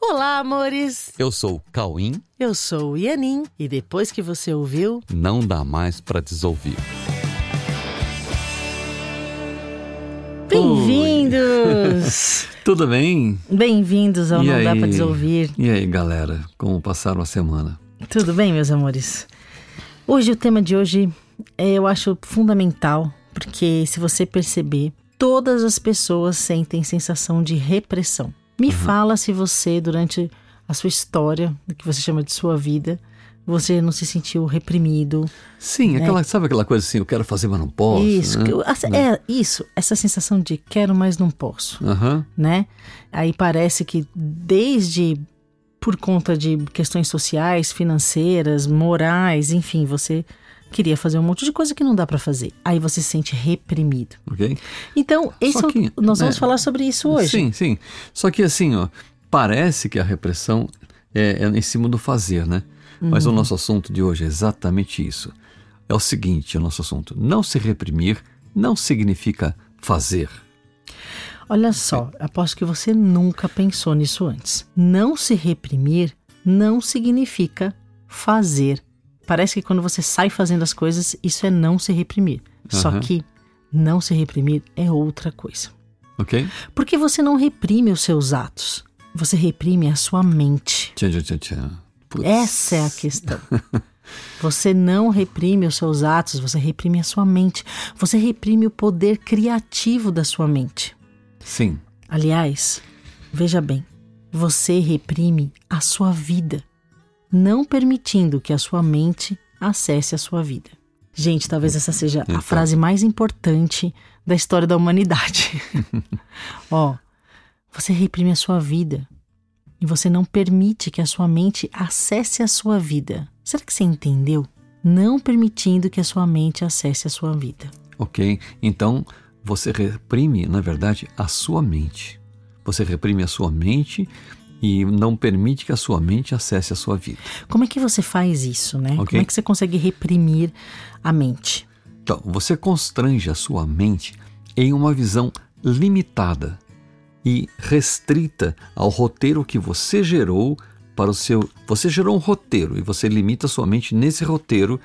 Olá, amores! Eu sou o Cauim. Eu sou o Ianin e depois que você ouviu, não dá mais para desouvir. Bem-vindos! Tudo bem? Bem-vindos ao E Não Dá aí? Pra Desouvir. E aí, galera? Como passaram a semana? Tudo bem, meus amores? Hoje, o tema de hoje é, eu acho fundamental, porque se você perceber, todas as pessoas sentem sensação de repressão. Me fala se você, durante a sua história, o que você chama de sua vida, você não se sentiu reprimido, Sim, aquela, sabe aquela coisa assim, eu quero fazer, mas não posso. Isso, né? que eu- essa- é isso, essa sensação de quero, mas não posso, Aham. né? Aí parece que desde por conta de questões sociais, financeiras, morais, enfim, você queria fazer um monte de coisa que não dá pra fazer. Aí você se sente reprimido. ok? Então, esse Só é o- que, nós vamos é, falar sobre isso hoje. Sim, sim. Só que assim, ó, parece que a repressão é, é em cima do fazer, né? Mas Uhum. o nosso assunto de hoje é exatamente isso. É o seguinte, o nosso assunto. Não se reprimir não significa fazer. Olha só, aposto que você nunca pensou nisso antes. Não se reprimir não significa fazer. Parece que quando você sai fazendo as coisas, isso é não se reprimir. Só Aham. que não se reprimir é outra coisa. Ok? Porque você não reprime os seus atos, você reprime a sua mente. Tchan, tchan. Putz. Essa é a questão. Você não reprime os seus atos, você reprime a sua mente. Você reprime o poder criativo da sua mente. Sim. Aliás, veja bem, você reprime a sua vida, não permitindo que a sua mente acesse a sua vida. Gente, talvez essa seja a Então. frase mais importante da história da humanidade. Ó, você reprime a sua vida e você não permite que a sua mente acesse a sua vida. Será que você entendeu? Não permitindo que a sua mente acesse a sua vida. Ok? Então, você reprime, na verdade, a sua mente. Você reprime a sua mente e não permite que a sua mente acesse a sua vida. Como é que você faz isso, né? Ok. Como é que você consegue reprimir a mente? Então, você constrange a sua mente em uma visão limitada e restrita ao roteiro que você gerou para o seu. Você gerou um roteiro e você limita a sua mente nesse roteiro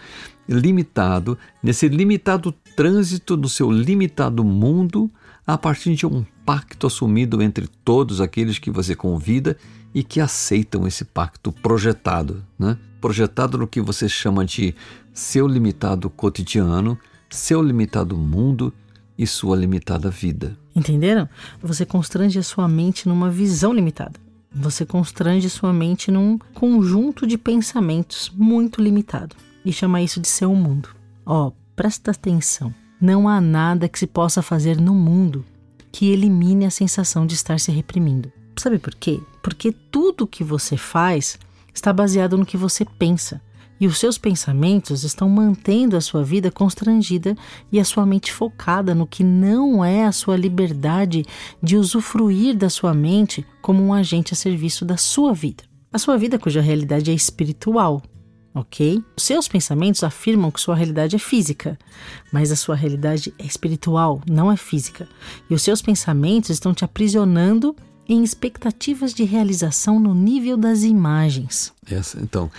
limitado, nesse limitado trânsito do seu limitado mundo, a partir de um pacto assumido entre todos aqueles que você convida e que aceitam esse pacto projetado, né? Projetado no que você chama de seu limitado cotidiano, seu limitado mundo e sua limitada vida. Entenderam? Você constrange a sua mente numa visão limitada. Você constrange sua mente num conjunto de pensamentos muito limitado. E chama isso de seu mundo. Ó, presta atenção. Não há nada que se possa fazer no mundo que elimine a sensação de estar se reprimindo. Sabe por quê? Porque tudo que você faz está baseado no que você pensa. E os seus pensamentos estão mantendo a sua vida constrangida e a sua mente focada no que não é a sua liberdade de usufruir da sua mente como um agente a serviço da sua vida. A sua vida cuja realidade é espiritual, ok? Os seus pensamentos afirmam que sua realidade é física, mas a sua realidade é espiritual, não é física. E os seus pensamentos estão te aprisionando em expectativas de realização no nível das imagens. Essa, então,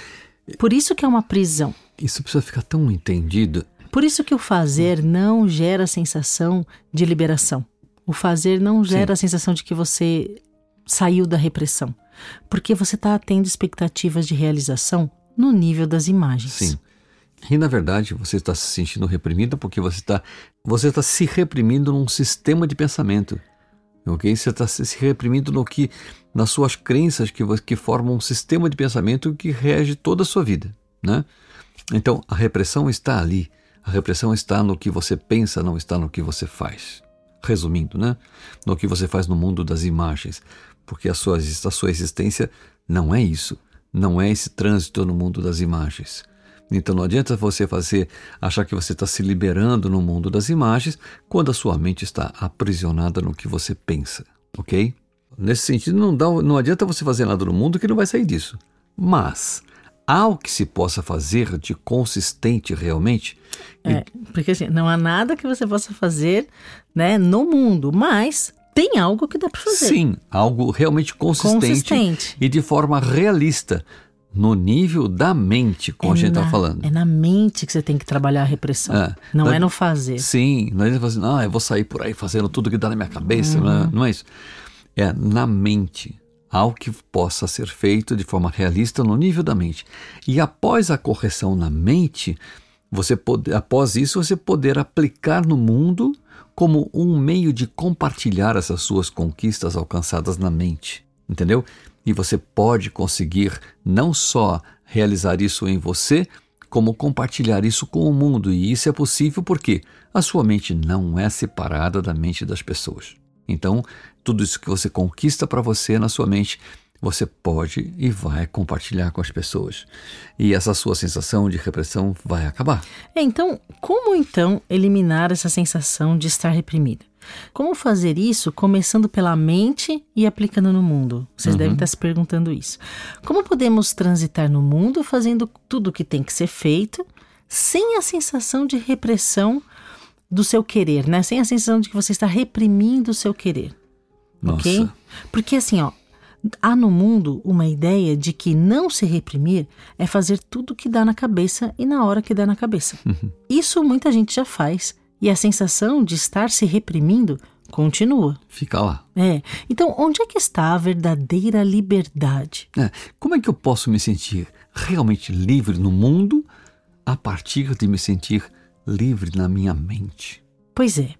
Por isso que é uma prisão. isso precisa ficar tão entendido. Por isso que o fazer não gera a sensação de liberação. O fazer não gera a sensação de que você saiu da repressão. Porque você está tendo expectativas de realização no nível das imagens. Sim. E na verdade você está se sentindo reprimido porque você está você está se reprimindo num sistema de pensamento, ok? Você está se reprimindo no que nas suas crenças que que formam um sistema de pensamento que rege toda a sua vida, né? Então a repressão está ali. A repressão está no que você pensa, não está no que você faz. Resumindo, né? No que você faz no mundo das imagens, porque a sua, a sua existência não é isso, não é esse trânsito no mundo das imagens. Então não adianta você fazer achar que você está se liberando no mundo das imagens quando a sua mente está aprisionada no que você pensa, ok? Nesse sentido, não, dá, não adianta você fazer nada no mundo que não vai sair disso. Mas há o que se possa fazer de consistente realmente? É, porque assim, não há nada que você possa fazer né, no mundo, mas tem algo que dá para fazer. Sim, algo realmente consistente, Consistente. e de forma realista, no nível da mente, como a gente está falando. É na mente que você tem que trabalhar a repressão. É. Não Na- é no fazer. Sim, não é assim, ah, eu vou sair por aí fazendo tudo que dá na minha cabeça, não, Uhum. é, não é isso. É na mente, algo que possa ser feito de forma realista no nível da mente. E após a correção na mente, você pode, após isso você poder aplicar no mundo como um meio de compartilhar essas suas conquistas alcançadas na mente, entendeu? E você pode conseguir não só realizar isso em você, como compartilhar isso com o mundo. E isso é possível porque a sua mente não é separada da mente das pessoas. Então, tudo isso que você conquista para você na sua mente, você pode e vai compartilhar com as pessoas. E essa sua sensação de repressão vai acabar. É, então, como então eliminar essa sensação de estar reprimido? Como fazer isso começando pela mente e aplicando no mundo? Vocês devem estar se perguntando isso. Como podemos transitar no mundo fazendo tudo o que tem que ser feito sem a sensação de repressão do seu querer, né? Sem a sensação de que você está reprimindo o seu querer. Nossa. Ok? Porque assim, ó, há no mundo uma ideia de que não se reprimir é fazer tudo o que dá na cabeça e na hora que dá na cabeça. Isso muita gente já faz. E a sensação de estar se reprimindo continua. Fica lá. É. Então, onde é que está a verdadeira liberdade? É, Como é que eu posso me sentir realmente livre no mundo a partir de me sentir livre na minha mente? Pois é.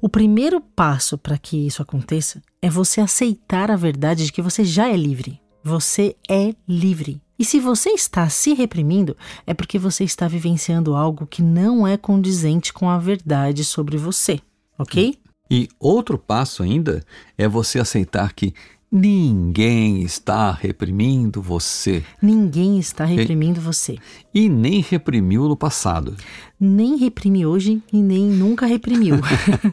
O primeiro passo para que isso aconteça é você aceitar a verdade de que você já é livre. Você é livre. E se você está se reprimindo, é porque você está vivenciando algo que não é condizente com a verdade sobre você. Ok? E outro passo ainda é você aceitar que ninguém está reprimindo você Ninguém está reprimindo você. e nem reprimiu no passado. Nem reprime hoje e nem nunca reprimiu.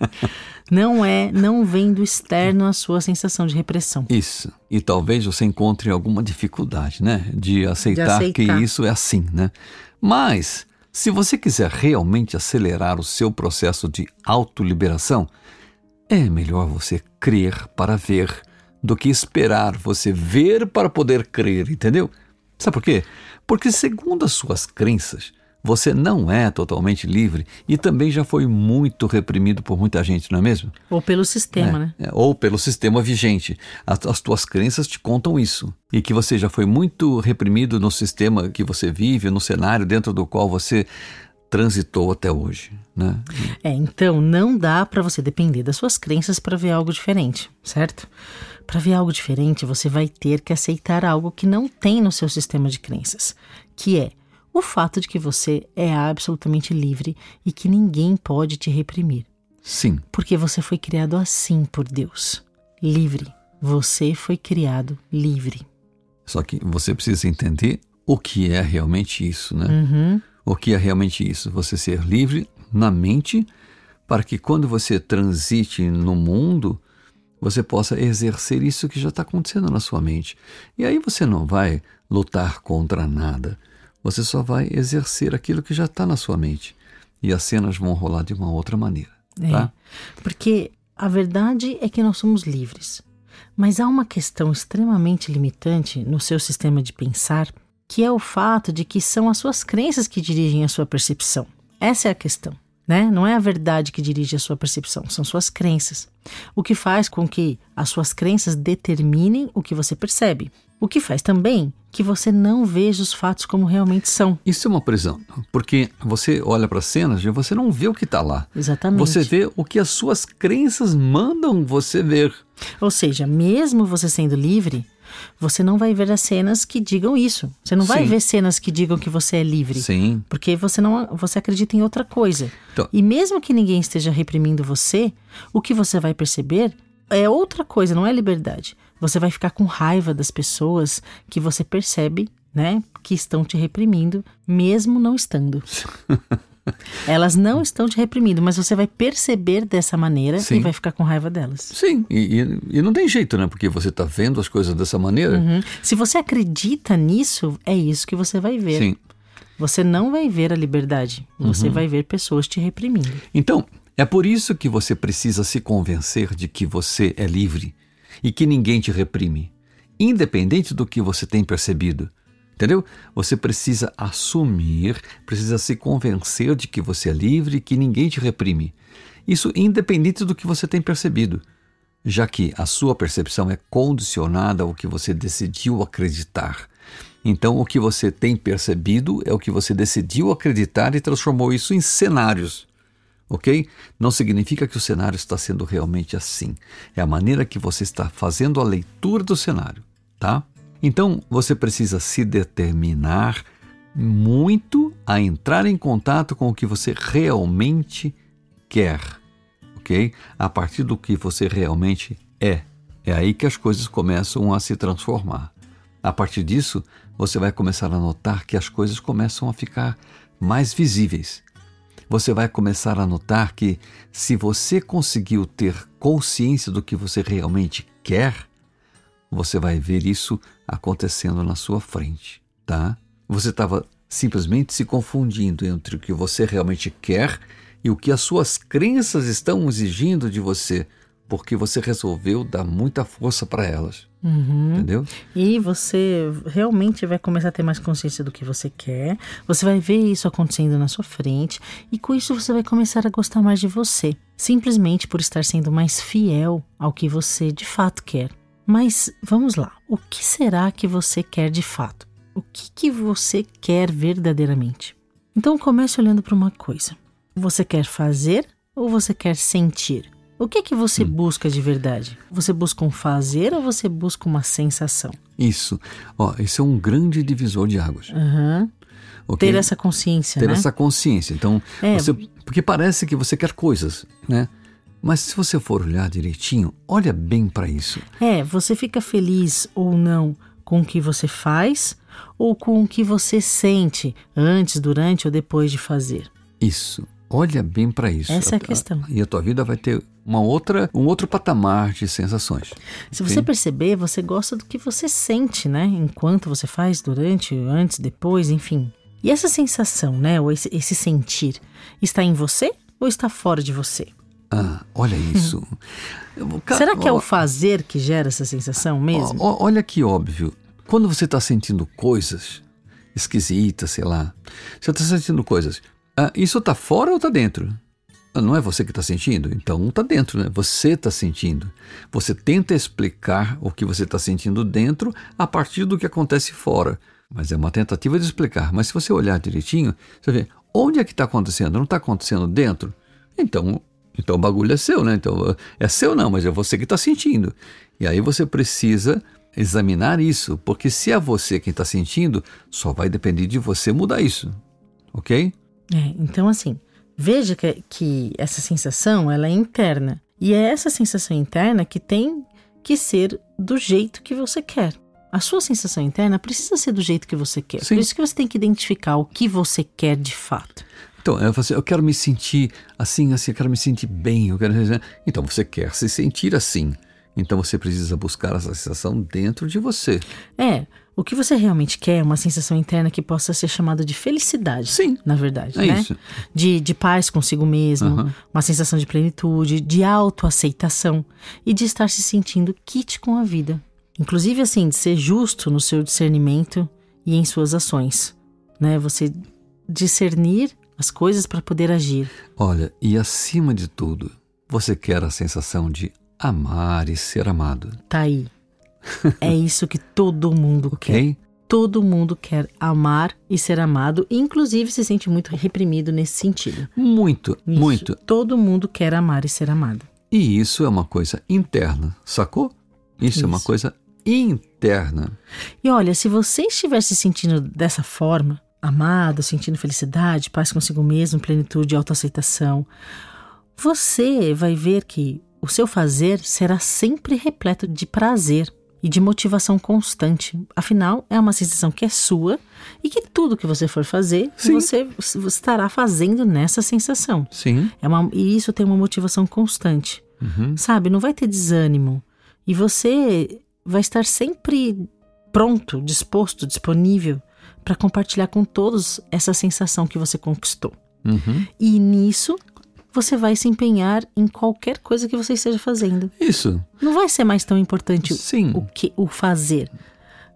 não é, não vem do externo a sua sensação de repressão. Isso. E talvez você encontre alguma dificuldade, né? De aceitar, aceitar. que isso é assim, né? Mas, se você quiser realmente acelerar o seu processo de autoliberação, é melhor você crer para ver do que esperar você ver para poder crer, entendeu? Sabe por quê? Porque, segundo as suas crenças, você não é totalmente livre e também já foi muito reprimido por muita gente, não é mesmo? Ou pelo sistema, né? É, ou pelo sistema vigente. As, as tuas crenças te contam isso. E que você já foi muito reprimido no sistema que você vive, no cenário dentro do qual você transitou até hoje. Né? É, então não dá para você depender das suas crenças para ver algo diferente, certo? Para ver algo diferente, você vai ter que aceitar algo que não tem no seu sistema de crenças, que é o fato de que você é absolutamente livre e que ninguém pode te reprimir, Sim, porque você foi criado assim por Deus, livre. Você foi criado livre. só que você precisa entender o que é realmente isso, né? Uhum. O que é realmente isso? Você ser livre na mente para que quando você transite no mundo, você possa exercer isso que já está acontecendo na sua mente. E aí você não vai lutar contra nada. Você só vai exercer aquilo que já está na sua mente. E as cenas vão rolar de uma outra maneira. Tá? Porque a verdade é que nós somos livres. Mas há uma questão extremamente limitante no seu sistema de pensar, que é o fato de que são as suas crenças que dirigem a sua percepção. Essa é a questão. Né? Não é a verdade que dirige a sua percepção, são suas crenças. O que faz com que as suas crenças determinem o que você percebe. O que faz também que você não veja os fatos como realmente são. Isso é uma prisão, porque você olha para as cenas e você não vê o que está lá. Exatamente. Você vê o que as suas crenças mandam você ver. Ou seja, mesmo você sendo livre, você não vai ver as cenas que digam isso. Você não vai Sim. ver cenas que digam que você é livre. Sim. Porque você não você acredita em outra coisa. Então- E mesmo que ninguém esteja reprimindo você, o que você vai perceber é outra coisa, não é liberdade. Você vai ficar com raiva das pessoas que você percebe, né, que estão te reprimindo, mesmo não estando. Elas não estão te reprimindo, mas você vai perceber dessa maneira Sim. e vai ficar com raiva delas. Sim, e, e- e não tem jeito, né? Porque você está vendo as coisas dessa maneira. Uhum. Se você acredita nisso, é isso que você vai ver. Sim. Você não vai ver a liberdade, você Uhum. vai ver pessoas te reprimindo. Então, É por isso que você precisa se convencer de que você é livre e que ninguém te reprime, independente do que você tem percebido. Entendeu? Você precisa assumir, precisa se convencer de que você é livre e que ninguém te reprime. Isso independente do que você tem percebido, já que a sua percepção é condicionada ao que você decidiu acreditar. Então, o que você tem percebido é o que você decidiu acreditar e transformou isso em cenários. Ok? Não significa que o cenário está sendo realmente assim. É a maneira que você está fazendo a leitura do cenário, tá? Então, você precisa se determinar muito a entrar em contato com o que você realmente quer, ok? A partir do que você realmente é. É aí que as coisas começam a se transformar. A partir disso, você vai começar a notar que as coisas começam a ficar mais visíveis. Você vai começar a notar que, se você conseguiu ter consciência do que você realmente quer, você vai ver isso acontecendo na sua frente, tá? Você estava simplesmente se confundindo entre o que você realmente quer e o que as suas crenças estão exigindo de você, porque você resolveu dar muita força para elas. Uhum. Entendeu? E você realmente vai começar a ter mais consciência do que você quer, você vai ver isso acontecendo na sua frente, e com isso você vai começar a gostar mais de você, simplesmente por estar sendo mais fiel ao que você de fato quer. Mas vamos lá, o que será que você quer de fato? O que, que você quer verdadeiramente? Então comece olhando para uma coisa. Você quer fazer ou você quer sentir? O que que você hum. busca de verdade? Você busca um fazer ou você busca uma sensação? Isso. Ó, esse é um grande divisor de águas. Uhum. Okay? Ter essa consciência, Ter né? essa consciência. Então, é. você, porque parece que você quer coisas, né? Mas se você for olhar direitinho, olha bem para isso. É, você fica feliz ou não com o que você faz ou com o que você sente antes, durante ou depois de fazer. Isso. Olha bem para isso. Essa é a questão. E a tua vida vai ter uma outra, um outro patamar de sensações. Se você perceber, você gosta do que você sente, né? Enquanto você faz, durante, antes, depois, enfim. E essa sensação, né? Ou esse, esse sentir, está em você ou está fora de você? Ah, olha isso. Será que é o fazer que gera essa sensação mesmo? Olha que óbvio. Quando você está sentindo coisas esquisitas, sei lá, você está sentindo coisas. Ah, isso está fora ou está dentro? Ah, não é você que está sentindo? Então está dentro, né? Você está sentindo. Você tenta explicar o que você está sentindo dentro a partir do que acontece fora. Mas é uma tentativa de explicar. Mas se você olhar direitinho, você vê onde é que está acontecendo? Não está acontecendo dentro? Então então o bagulho é seu, né? Então é seu não, mas é você que está sentindo. E aí você precisa examinar isso, porque se é você quem está sentindo, só vai depender de você mudar isso, ok? É, então assim, veja que, que essa sensação ela é interna e é essa sensação interna que tem que ser do jeito que você quer. A sua sensação interna precisa ser do jeito que você quer. Sim. Por isso que você tem que identificar o que você quer de fato. Então, eu, assim, eu quero me sentir assim, assim, eu quero me sentir bem. Eu quero... Então, você quer se sentir assim. Então, você precisa buscar essa sensação dentro de você. É, o que você realmente quer é uma sensação interna que possa ser chamada de felicidade. Sim. Na verdade, é né? Isso. De, de paz consigo mesmo, uhum. uma sensação de plenitude, de autoaceitação e de estar se sentindo kit com a vida. Inclusive, assim, de ser justo no seu discernimento e em suas ações. Né? Você discernir as coisas para poder agir. Olha, e acima de tudo, você quer a sensação de amar e ser amado. Tá aí. é isso que todo mundo okay? quer. Todo mundo quer amar e ser amado, inclusive se sente muito reprimido nesse sentido. Muito, isso. muito. Todo mundo quer amar e ser amado. E isso é uma coisa interna, sacou? Isso, isso. é uma coisa interna. E olha, se você estiver se sentindo dessa forma, amado, sentindo felicidade, paz consigo mesmo, plenitude e autoaceitação, você vai ver que o seu fazer será sempre repleto de prazer e de motivação constante. Afinal, é uma sensação que é sua e que tudo que você for fazer, você, você, estará fazendo nessa sensação. Sim. É uma, e isso tem uma motivação constante. Uhum. Sabe? Não vai ter desânimo. E você vai estar sempre pronto, disposto, disponível para compartilhar com todos essa sensação que você conquistou. Uhum. E nisso você vai se empenhar em qualquer coisa que você esteja fazendo. Isso. Não vai ser mais tão importante Sim. o que o fazer,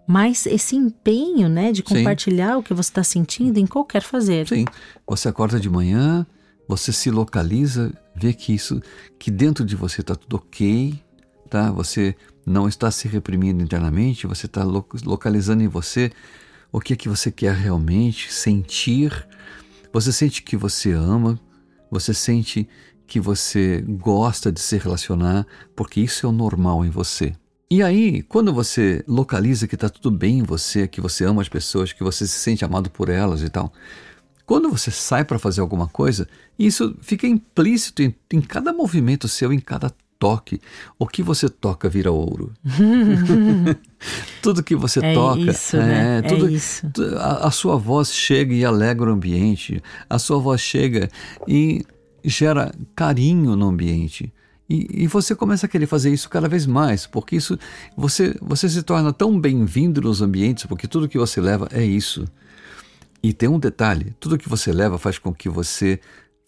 mas esse empenho, né, de Sim. compartilhar o que você está sentindo em qualquer fazer. Sim. Você acorda de manhã, você se localiza, vê que isso, que dentro de você está tudo ok, tá? Você não está se reprimindo internamente, você está lo- localizando em você o que é que você quer realmente sentir. Você sente que você ama, você sente que você gosta de se relacionar, porque isso é o normal em você. E aí, quando você localiza que está tudo bem em você, que você ama as pessoas, que você se sente amado por elas e tal, quando você sai para fazer alguma coisa, isso fica implícito em, em cada movimento seu, em cada toque. O que você toca vira ouro. tudo que você É toca, isso, né? É tudo, isso. tu- A, a sua voz chega e alegra o ambiente. A sua voz chega e gera carinho no ambiente. E, e você começa a querer fazer isso cada vez mais, porque isso você, você se torna tão bem-vindo nos ambientes, porque tudo que você leva é isso. E tem um detalhe: tudo que você leva faz com que você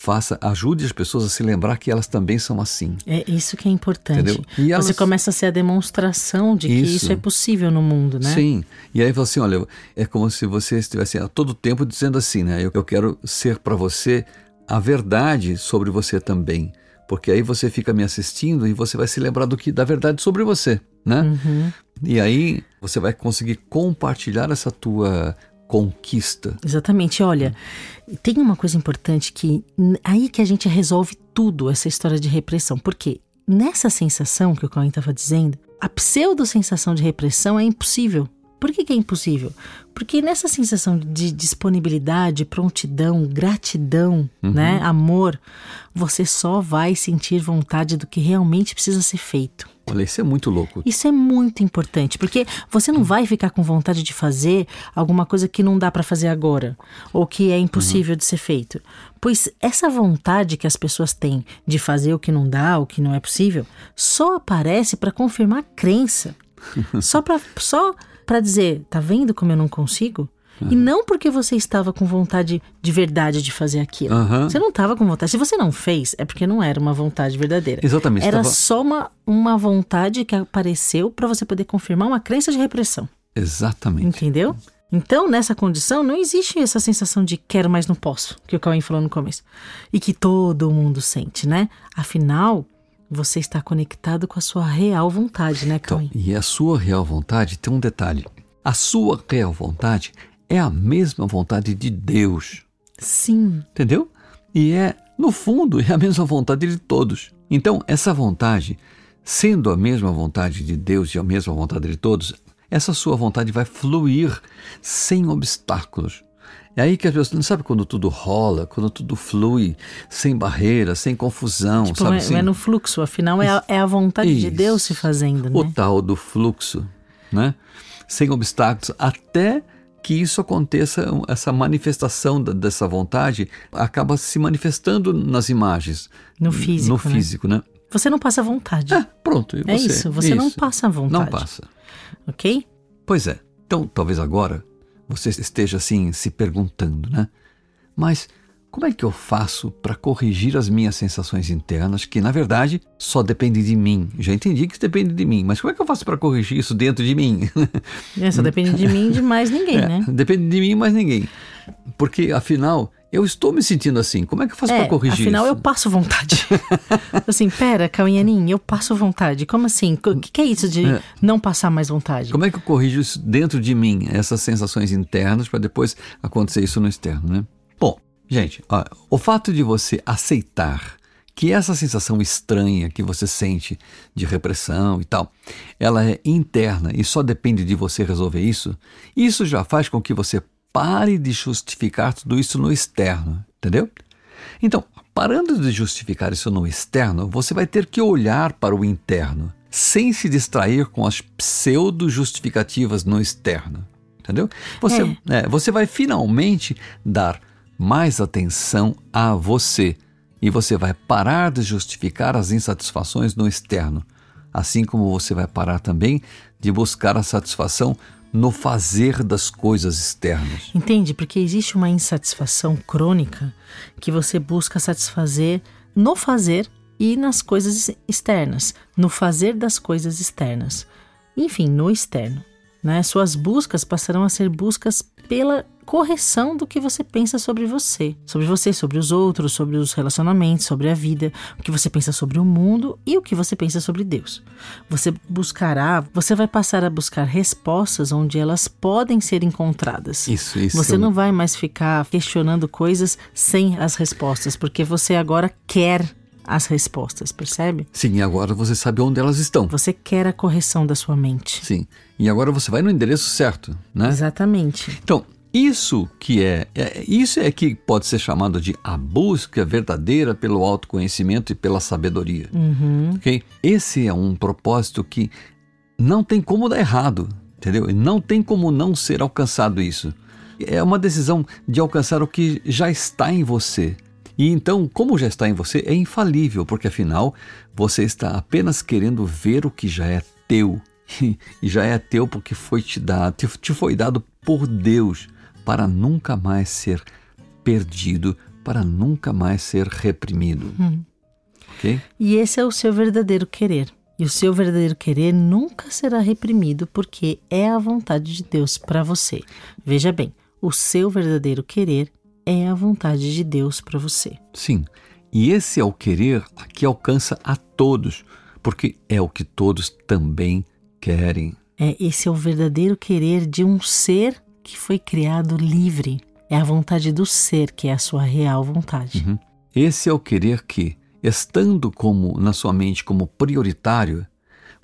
faça, ajude as pessoas a se lembrar que elas também são assim. É isso que é importante. E elas- Você começa a ser a demonstração de que Isso. isso é possível no mundo, né? Sim. E aí fala assim, olha, é como se você estivesse a todo tempo dizendo assim, né? Eu, eu quero ser para você a verdade sobre você também, porque aí você fica me assistindo e você vai se lembrar do que da verdade sobre você, né? Uhum. E aí você vai conseguir compartilhar essa tua conquista. Exatamente. Olha, tem uma coisa importante que aí que a gente resolve tudo essa história de repressão. Porque nessa sensação que o Cauã estava dizendo, a pseudo-sensação de repressão é impossível. Por que, que é impossível? Porque nessa sensação de disponibilidade, prontidão, gratidão, né, amor, você só vai sentir vontade do que realmente precisa ser feito. Olha, isso é muito louco. Isso é muito importante, porque você não vai ficar com vontade de fazer alguma coisa que não dá para fazer agora, ou que é impossível de ser feito. Pois essa vontade que as pessoas têm de fazer o que não dá, o que não é possível, só aparece para confirmar a crença. só para só para dizer, tá vendo como eu não consigo? E não porque você estava com vontade de verdade de fazer aquilo. Aham. Você não estava com vontade. Se você não fez, é porque não era uma vontade verdadeira. Exatamente, Era estava- só uma, uma vontade que apareceu para você poder confirmar uma crença de repressão. Exatamente. Entendeu? Então, nessa condição, não existe essa sensação de quero, mas não posso, que o Cauê falou no começo. E que todo mundo sente, né? Afinal, você está conectado com a sua real vontade, né, Cauê? Então, e a sua real vontade tem um detalhe. A sua real vontade é a mesma vontade de Deus. Sim, Entendeu? E é, no fundo, é a mesma vontade de todos. Então, essa vontade, sendo a mesma vontade de Deus e a mesma vontade de todos, essa sua vontade vai fluir sem obstáculos. É aí que as pessoas não sabe quando tudo rola, quando tudo flui, sem barreira, sem confusão, tipo, sabe é, assim? é no fluxo, afinal é a, é a vontade de Isso. Deus se fazendo, o né? tal do fluxo, né? Sem obstáculos, até que isso aconteça, essa manifestação da- dessa vontade acaba se manifestando nas imagens. No físico, No né? físico, né? Você não passa vontade, É, pronto. É você? isso, você não passa vontade. Não passa. ok? Pois é. Então, talvez agora você esteja assim se perguntando, né? Mas como é que eu faço para corrigir as minhas sensações internas, que na verdade só dependem de mim? Já entendi que depende de mim, mas como é que eu faço para corrigir isso dentro de mim? É, só depende de mim e de mais ninguém, É, né? Depende de mim, mas ninguém. Porque afinal, eu estou me sentindo assim. Como é que eu faço É, para corrigir afinal isso? eu passo vontade. assim, pera, Cauinhanin, eu passo vontade. Como assim? O que, que é isso de É. não passar mais vontade? Como é que eu corrijo isso dentro de mim, essas sensações internas, para depois acontecer isso no externo, né? Gente, ó, o fato de você aceitar que essa sensação estranha que você sente de repressão e tal, ela é interna e só depende de você resolver isso, isso já faz com que você pare de justificar tudo isso no externo, entendeu? Então, parando de justificar isso no externo, você vai ter que olhar para o interno, sem se distrair com as pseudo-justificativas no externo. Entendeu? Você, é, você vai finalmente dar mais atenção a você e você vai parar de justificar as insatisfações no externo, assim como você vai parar também de buscar a satisfação no fazer das coisas externas. Entende? Porque existe uma insatisfação crônica que você busca satisfazer no fazer e nas coisas externas, no fazer das coisas externas. Enfim, no externo. Né? Suas buscas passarão a ser buscas pela correção do que você pensa sobre você, sobre você, sobre os outros, sobre os relacionamentos, sobre a vida, o que você pensa sobre o mundo e o que você pensa sobre Deus. Você buscará, você vai passar a buscar respostas onde elas podem ser encontradas. Isso, isso. Você não vai mais ficar questionando coisas sem as respostas, porque você agora quer as respostas, percebe? Sim, e agora você sabe onde elas estão. Você quer a correção da sua mente. Sim. E agora você vai no endereço certo, né? Exatamente. Então, isso que é, é, isso é que pode ser chamado de a busca verdadeira pelo autoconhecimento e pela sabedoria. Uhum. Ok? Esse é um propósito que não tem como dar errado, entendeu? E não tem como não ser alcançado isso. É uma decisão de alcançar o que já está em você. E então, como já está em você, é infalível, porque afinal você está apenas querendo ver o que já é teu. E já é teu porque foi te dado, te foi dado por Deus para nunca mais ser perdido, para nunca mais ser reprimido. Hum. Ok? E esse é o seu verdadeiro querer. E o seu verdadeiro querer nunca será reprimido porque é a vontade de Deus para você. Veja bem, o seu verdadeiro querer é a vontade de Deus para você. Sim. E esse é o querer que alcança a todos, porque é o que todos também querem. É, esse é o verdadeiro querer de um ser que foi criado livre. É a vontade do ser que é a sua real vontade. Uhum. Esse é o querer que, estando como na sua mente como prioritário,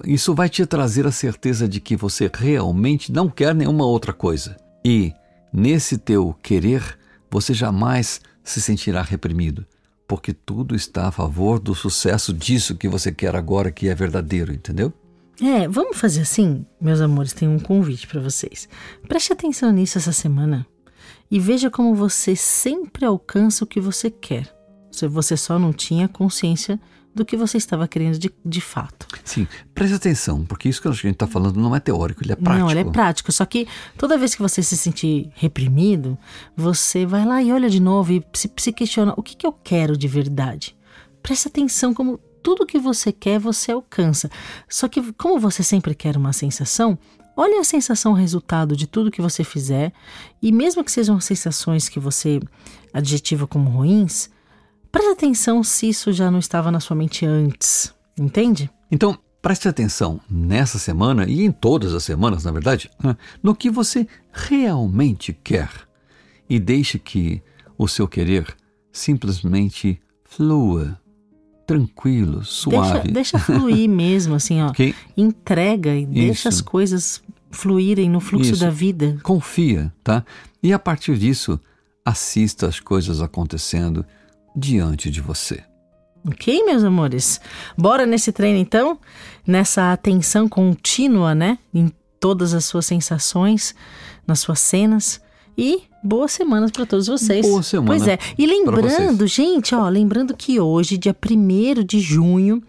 isso vai te trazer a certeza de que você realmente não quer nenhuma outra coisa. E nesse teu querer, você jamais se sentirá reprimido, porque tudo está a favor do sucesso disso que você quer agora, que é verdadeiro, entendeu? É, vamos fazer assim, meus amores, tem um convite para vocês. Preste atenção nisso essa semana e veja como você sempre alcança o que você quer. Se você só não tinha consciência do que você estava querendo de, de fato. Sim, preste atenção, porque isso que a gente está falando não é teórico, ele é prático. Não, ele é prático. Só que toda vez que você se sentir reprimido, você vai lá e olha de novo e se, se questiona: o que, que eu quero de verdade? Preste atenção como tudo que você quer você alcança. Só que, como você sempre quer uma sensação, olhe a sensação resultado de tudo que você fizer, e mesmo que sejam sensações que você adjetiva como ruins, preste atenção se isso já não estava na sua mente antes. Entende? Então, preste atenção nessa semana e em todas as semanas, na verdade, né, no que você realmente quer. E deixe que o seu querer simplesmente flua tranquilo, suave. Deixa, deixa fluir mesmo, assim, ó. Okay? Entrega e Isso. deixa as coisas fluírem no fluxo Isso. da vida. Confia, tá? E a partir disso, assista as coisas acontecendo diante de você. Ok, meus amores? Bora nesse treino então? Nessa atenção contínua, né? Em todas as suas sensações, nas suas cenas. E boas semanas para todos vocês. Boa semana. Pois é. E lembrando, gente, ó, lembrando que hoje, dia 1 de junho,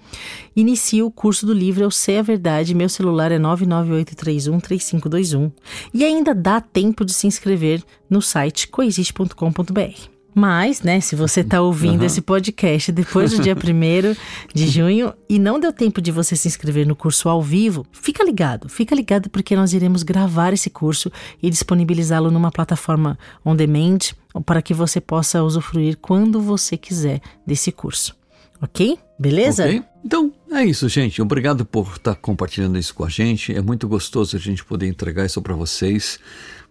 inicia o curso do livro Eu Sei a Verdade. Meu celular é 998313521. E ainda dá tempo de se inscrever no site coexiste.com.br. Mas, né, se você está ouvindo uhum. esse podcast depois do dia 1 de junho e não deu tempo de você se inscrever no curso ao vivo, fica ligado, fica ligado porque nós iremos gravar esse curso e disponibilizá-lo numa plataforma on demand para que você possa usufruir quando você quiser desse curso. Ok? Beleza? Ok. Então é isso, gente. Obrigado por estar tá compartilhando isso com a gente. É muito gostoso a gente poder entregar isso para vocês,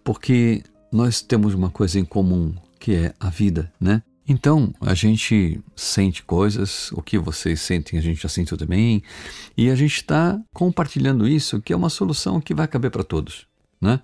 porque nós temos uma coisa em comum que é a vida, né? Então, a gente sente coisas, o que vocês sentem a gente já sentiu também, e a gente está compartilhando isso, que é uma solução que vai caber para todos, né?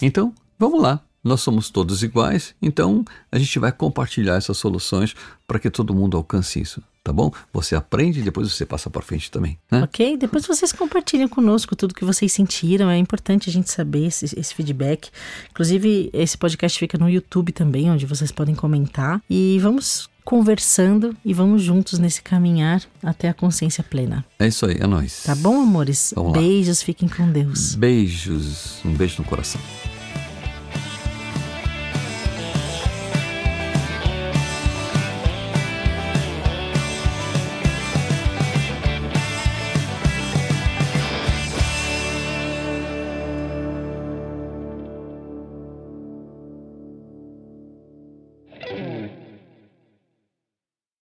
Então, vamos lá, nós somos todos iguais, então a gente vai compartilhar essas soluções para que todo mundo alcance isso tá bom? Você aprende e depois você passa para frente também, né? Ok, depois vocês compartilham conosco tudo que vocês sentiram, é importante a gente saber esse, esse, feedback. Inclusive, esse podcast fica no YouTube também, onde vocês podem comentar. E vamos conversando e vamos juntos nesse caminhar até a consciência plena. É isso aí, é nóis. Tá bom, amores? Beijos, fiquem com Deus. Beijos, um beijo no coração.